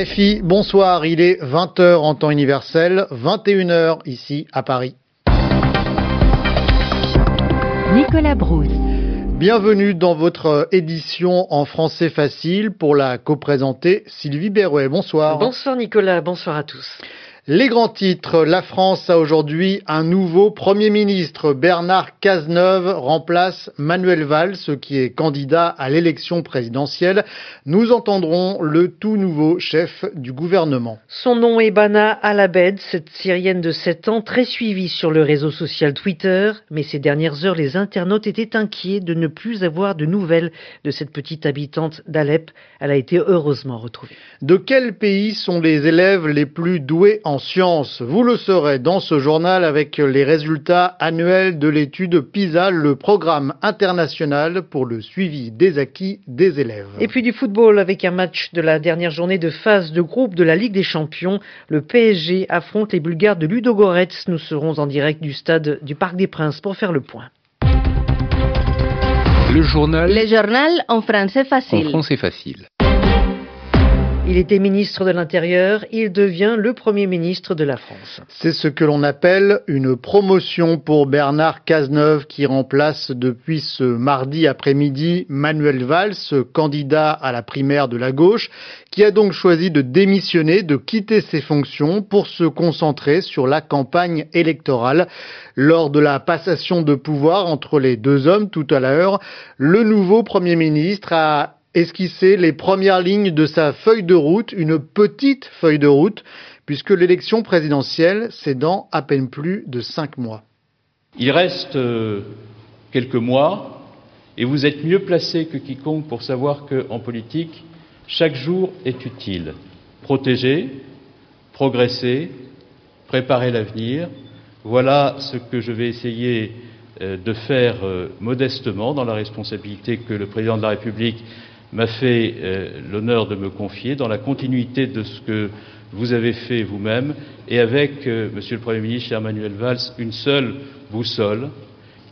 RFI, bonsoir, il est 20h en temps universel, 21h ici à Paris. Nicolas Brousse. Bienvenue dans votre édition en français facile pour la co-présenter Sylvie Berrouet. Bonsoir. Bonsoir Nicolas, bonsoir à tous. Les grands titres. La France a aujourd'hui un nouveau Premier ministre. Bernard Cazeneuve remplace Manuel Valls, qui est candidat à l'élection présidentielle. Nous entendrons le tout nouveau chef du gouvernement. Son nom est Bana Alabed, cette Syrienne de 7 ans, très suivie sur le réseau social Twitter. Mais ces dernières heures, les internautes étaient inquiets de ne plus avoir de nouvelles de cette petite habitante d'Alep. Elle a été heureusement retrouvée. De quel pays sont les élèves les plus doués en sciences. Vous le saurez dans ce journal avec les résultats annuels de l'étude PISA, le programme international pour le suivi des acquis des élèves. Et puis du football avec un match de la dernière journée de phase de groupe de la Ligue des Champions. Le PSG affronte les Bulgares de Ludogorets. Nous serons en direct du stade du Parc des Princes pour faire le point. Le journal. Le journal en français facile. En français facile. Il était ministre de l'Intérieur, il devient le Premier ministre de la France. C'est ce que l'on appelle une promotion pour Bernard Cazeneuve qui remplace depuis ce mardi après-midi Manuel Valls, candidat à la primaire de la gauche, qui a donc choisi de démissionner, de quitter ses fonctions pour se concentrer sur la campagne électorale. Lors de la passation de pouvoir entre les deux hommes tout à l'heure, le nouveau Premier ministre a esquisser les premières lignes de sa feuille de route, une petite feuille de route, puisque l'élection présidentielle, c'est dans à peine plus de cinq mois. Il reste euh, quelques mois, et vous êtes mieux placé que quiconque pour savoir qu'en politique, chaque jour est utile. Protéger, progresser, préparer l'avenir, voilà ce que je vais essayer euh, de faire euh, modestement dans la responsabilité que le président de la République m'a fait euh, l'honneur de me confier dans la continuité de ce que vous avez fait vous-même et avec, euh, Monsieur le Premier ministre, cher Emmanuel Valls, une seule boussole.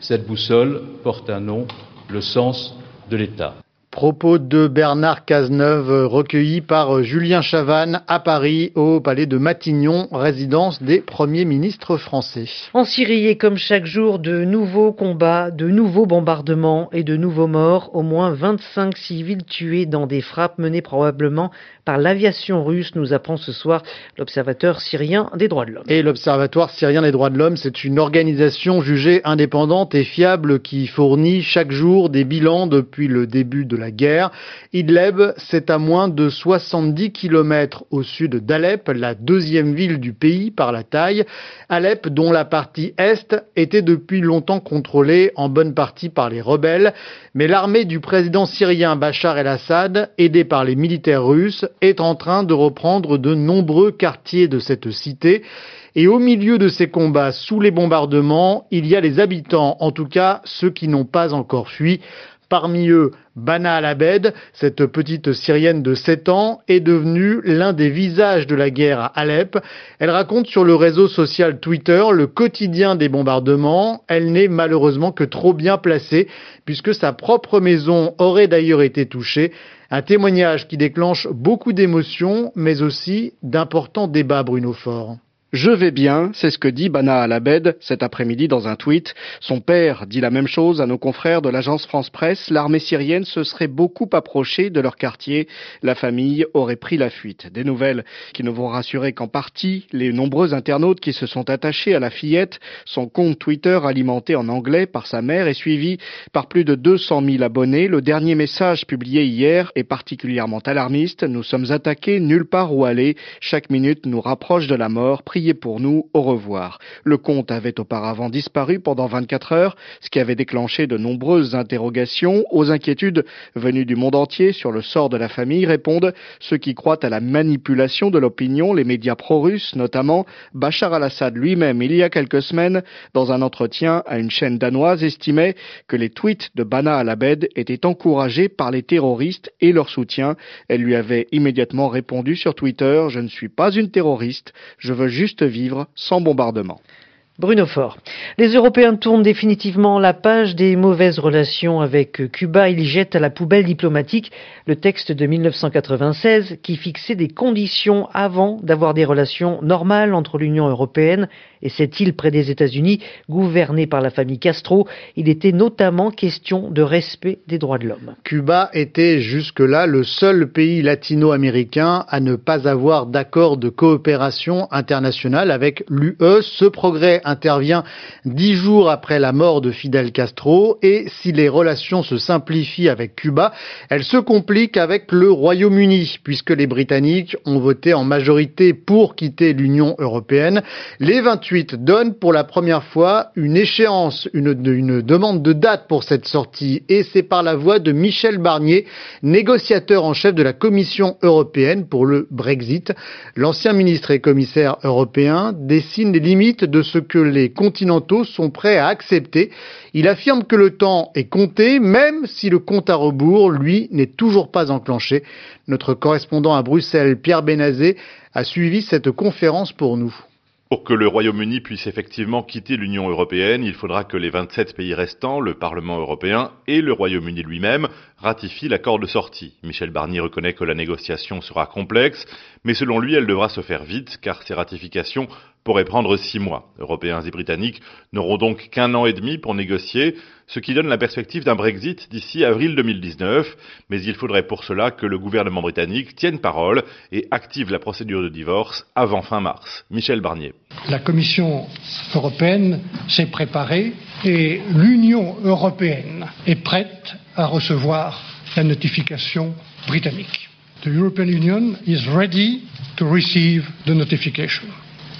Cette boussole porte un nom, le sens de l'État. Propos de Bernard Cazeneuve recueillis par Julien Chavannes à Paris au palais de Matignon, résidence des premiers ministres français. En Syrie, et comme chaque jour, de nouveaux combats, de nouveaux bombardements et de nouveaux morts, au moins 25 civils tués dans des frappes menées probablement par l'aviation russe, nous apprend ce soir l'Observateur syrien des droits de l'homme. Et l'Observatoire syrien des droits de l'homme, c'est une organisation jugée indépendante et fiable qui fournit chaque jour des bilans depuis le début de la guerre. Idleb, c'est à moins de 70 kilomètres au sud d'Alep, la deuxième ville du pays par la taille. Alep, dont la partie est était depuis longtemps contrôlée en bonne partie par les rebelles, mais l'armée du président syrien Bachar el-Assad, aidée par les militaires russes, est en train de reprendre de nombreux quartiers de cette cité. Et au milieu de ces combats, sous les bombardements, il y a les habitants, en tout cas ceux qui n'ont pas encore fui. Parmi eux, Bana al-Abed, cette petite Syrienne de 7 ans, est devenue l'un des visages de la guerre à Alep. Elle raconte sur le réseau social Twitter le quotidien des bombardements. Elle n'est malheureusement que trop bien placée, puisque sa propre maison aurait d'ailleurs été touchée. Un témoignage qui déclenche beaucoup d'émotions, mais aussi d'importants débats, Bruno Fort. Je vais bien, c'est ce que dit Bana Alabed cet après-midi dans un tweet. Son père dit la même chose à nos confrères de l'agence France Presse. L'armée syrienne se serait beaucoup approchée de leur quartier. La famille aurait pris la fuite. Des nouvelles qui ne vont rassurer qu'en partie les nombreux internautes qui se sont attachés à la fillette. Son compte Twitter alimenté en anglais par sa mère est suivi par plus de 200 000 abonnés. Le dernier message publié hier est particulièrement alarmiste. Nous sommes attaqués nulle part où aller. Chaque minute nous rapproche de la mort pour nous, au revoir. Le compte avait auparavant disparu pendant 24 heures, ce qui avait déclenché de nombreuses interrogations. Aux inquiétudes venues du monde entier sur le sort de la famille répondent ceux qui croient à la manipulation de l'opinion, les médias pro-russes notamment. Bachar al-Assad lui-même, il y a quelques semaines, dans un entretien à une chaîne danoise, estimait que les tweets de Bana al-Abed étaient encouragés par les terroristes et leur soutien. Elle lui avait immédiatement répondu sur Twitter, je ne suis pas une terroriste, je veux juste vivre sans bombardement. Bruno Faure. Les Européens tournent définitivement la page des mauvaises relations avec Cuba. Ils jettent à la poubelle diplomatique le texte de 1996 qui fixait des conditions avant d'avoir des relations normales entre l'Union européenne et cette île près des États-Unis, gouvernée par la famille Castro. Il était notamment question de respect des droits de l'homme. Cuba était jusque-là le seul pays latino-américain à ne pas avoir d'accord de coopération internationale avec l'UE. Ce progrès intervient dix jours après la mort de Fidel Castro et si les relations se simplifient avec Cuba, elles se compliquent avec le Royaume-Uni puisque les Britanniques ont voté en majorité pour quitter l'Union européenne. Les 28 donnent pour la première fois une échéance, une, demande de date pour cette sortie et c'est par la voix de Michel Barnier, négociateur en chef de la Commission européenne pour le Brexit. L'ancien ministre et commissaire européen dessine les limites de ce que les continentaux sont prêts à accepter. Il affirme que le temps est compté, même si le compte à rebours, lui, n'est toujours pas enclenché. Notre correspondant à Bruxelles, Pierre Benazé, a suivi cette conférence pour nous. Pour que le Royaume-Uni puisse effectivement quitter l'Union européenne, il faudra que les 27 pays restants, le Parlement européen et le Royaume-Uni lui-même ratifient l'accord de sortie. Michel Barnier reconnaît que la négociation sera complexe, mais selon lui, elle devra se faire vite car ces ratifications pourraient prendre six mois. Européens et Britanniques n'auront donc qu'un an et demi pour négocier, ce qui donne la perspective d'un Brexit d'ici avril 2019, mais il faudrait pour cela que le gouvernement britannique tienne parole et active la procédure de divorce avant fin mars. Michel Barnier. La Commission européenne s'est préparée et l'Union européenne est prête à recevoir la notification britannique. The European Union is ready to receive the notification.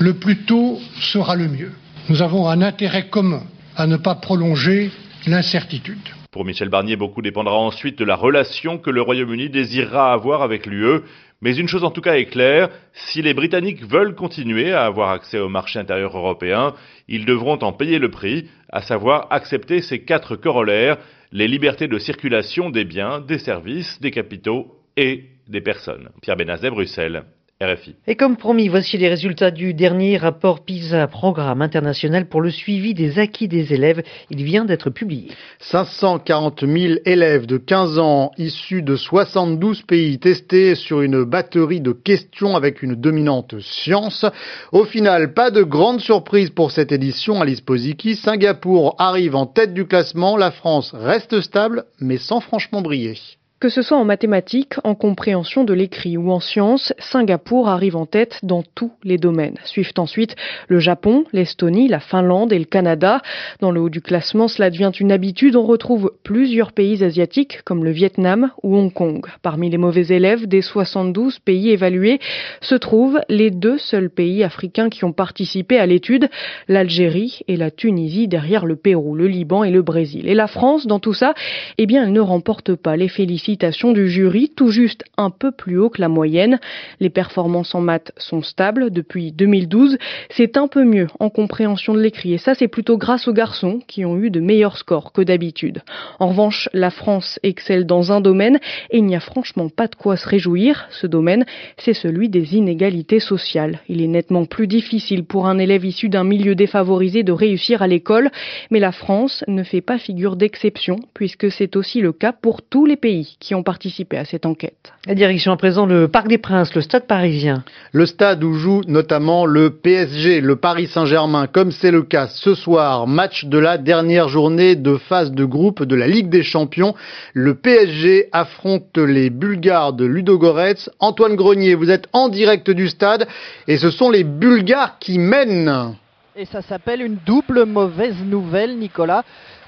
Le plus tôt sera le mieux. Nous avons un intérêt commun à ne pas prolonger l'incertitude. Pour Michel Barnier, beaucoup dépendra ensuite de la relation que le Royaume-Uni désirera avoir avec l'UE. Mais une chose en tout cas est claire, si les Britanniques veulent continuer à avoir accès au marché intérieur européen, ils devront en payer le prix, à savoir accepter ces quatre corollaires, les libertés de circulation des biens, des services, des capitaux et des personnes. Pierre Benazet, Bruxelles. RFI. Et comme promis, voici les résultats du dernier rapport PISA, programme international pour le suivi des acquis des élèves. Il vient d'être publié. 540 000 élèves de 15 ans issus de 72 pays testés sur une batterie de questions avec une dominante science. Au final, pas de grande surprise pour cette édition. Alice Posiki, Singapour arrive en tête du classement. La France reste stable, mais sans franchement briller. Que ce soit en mathématiques, en compréhension de l'écrit ou en sciences, Singapour arrive en tête dans tous les domaines. Suivent ensuite le Japon, l'Estonie, la Finlande et le Canada. Dans le haut du classement, cela devient une habitude. On retrouve plusieurs pays asiatiques comme le Vietnam ou Hong Kong. Parmi les mauvais élèves des 72 pays évalués se trouvent les deux seuls pays africains qui ont participé à l'étude, l'Algérie et la Tunisie derrière le Pérou, le Liban et le Brésil. Et la France, dans tout ça, eh bien, elle ne remporte pas les félicitations du jury, tout juste un peu plus haut que la moyenne. Les performances en maths sont stables depuis 2012. C'est un peu mieux en compréhension de l'écrit. Et ça, c'est plutôt grâce aux garçons qui ont eu de meilleurs scores que d'habitude. En revanche, la France excelle dans un domaine et il n'y a franchement pas de quoi se réjouir. Ce domaine, c'est celui des inégalités sociales. Il est nettement plus difficile pour un élève issu d'un milieu défavorisé de réussir à l'école, mais la France ne fait pas figure d'exception puisque c'est aussi le cas pour tous les pays qui ont participé à cette enquête. La direction à présent le Parc des Princes, le stade parisien. Le stade où joue notamment le PSG, le Paris Saint-Germain, comme c'est le cas ce soir, match de la dernière journée de phase de groupe de la Ligue des Champions. Le PSG affronte les Bulgares de Ludogorets. Antoine Grenier, vous êtes en direct du stade et ce sont les Bulgares qui mènent. Et ça s'appelle une double mauvaise nouvelle, Nicolas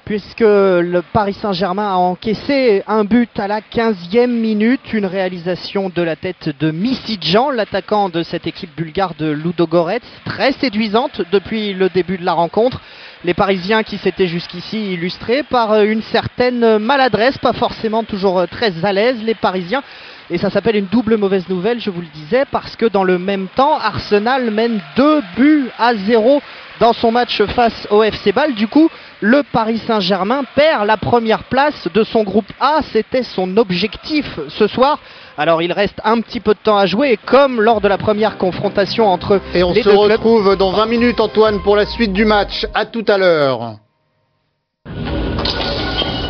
puisque le Paris Saint-Germain a encaissé un but à la 15e minute, une réalisation de la tête de Jean, l'attaquant de cette équipe bulgare de Ludogorets, très séduisante depuis le début de la rencontre. Les Parisiens qui s'étaient jusqu'ici illustrés par une certaine maladresse, pas forcément toujours très à l'aise, les Parisiens. Et ça s'appelle une double mauvaise nouvelle, je vous le disais, parce que dans le même temps, Arsenal mène deux buts à zéro dans son match face au FC Ball. Du coup, le Paris Saint-Germain perd la première place de son groupe A. C'était son objectif ce soir Alors il reste un petit peu de temps à jouer et comme lors de la première confrontation entre Et on les se deux clubs, retrouve dans 20 minutes Antoine pour la suite du match. À tout à l'heure.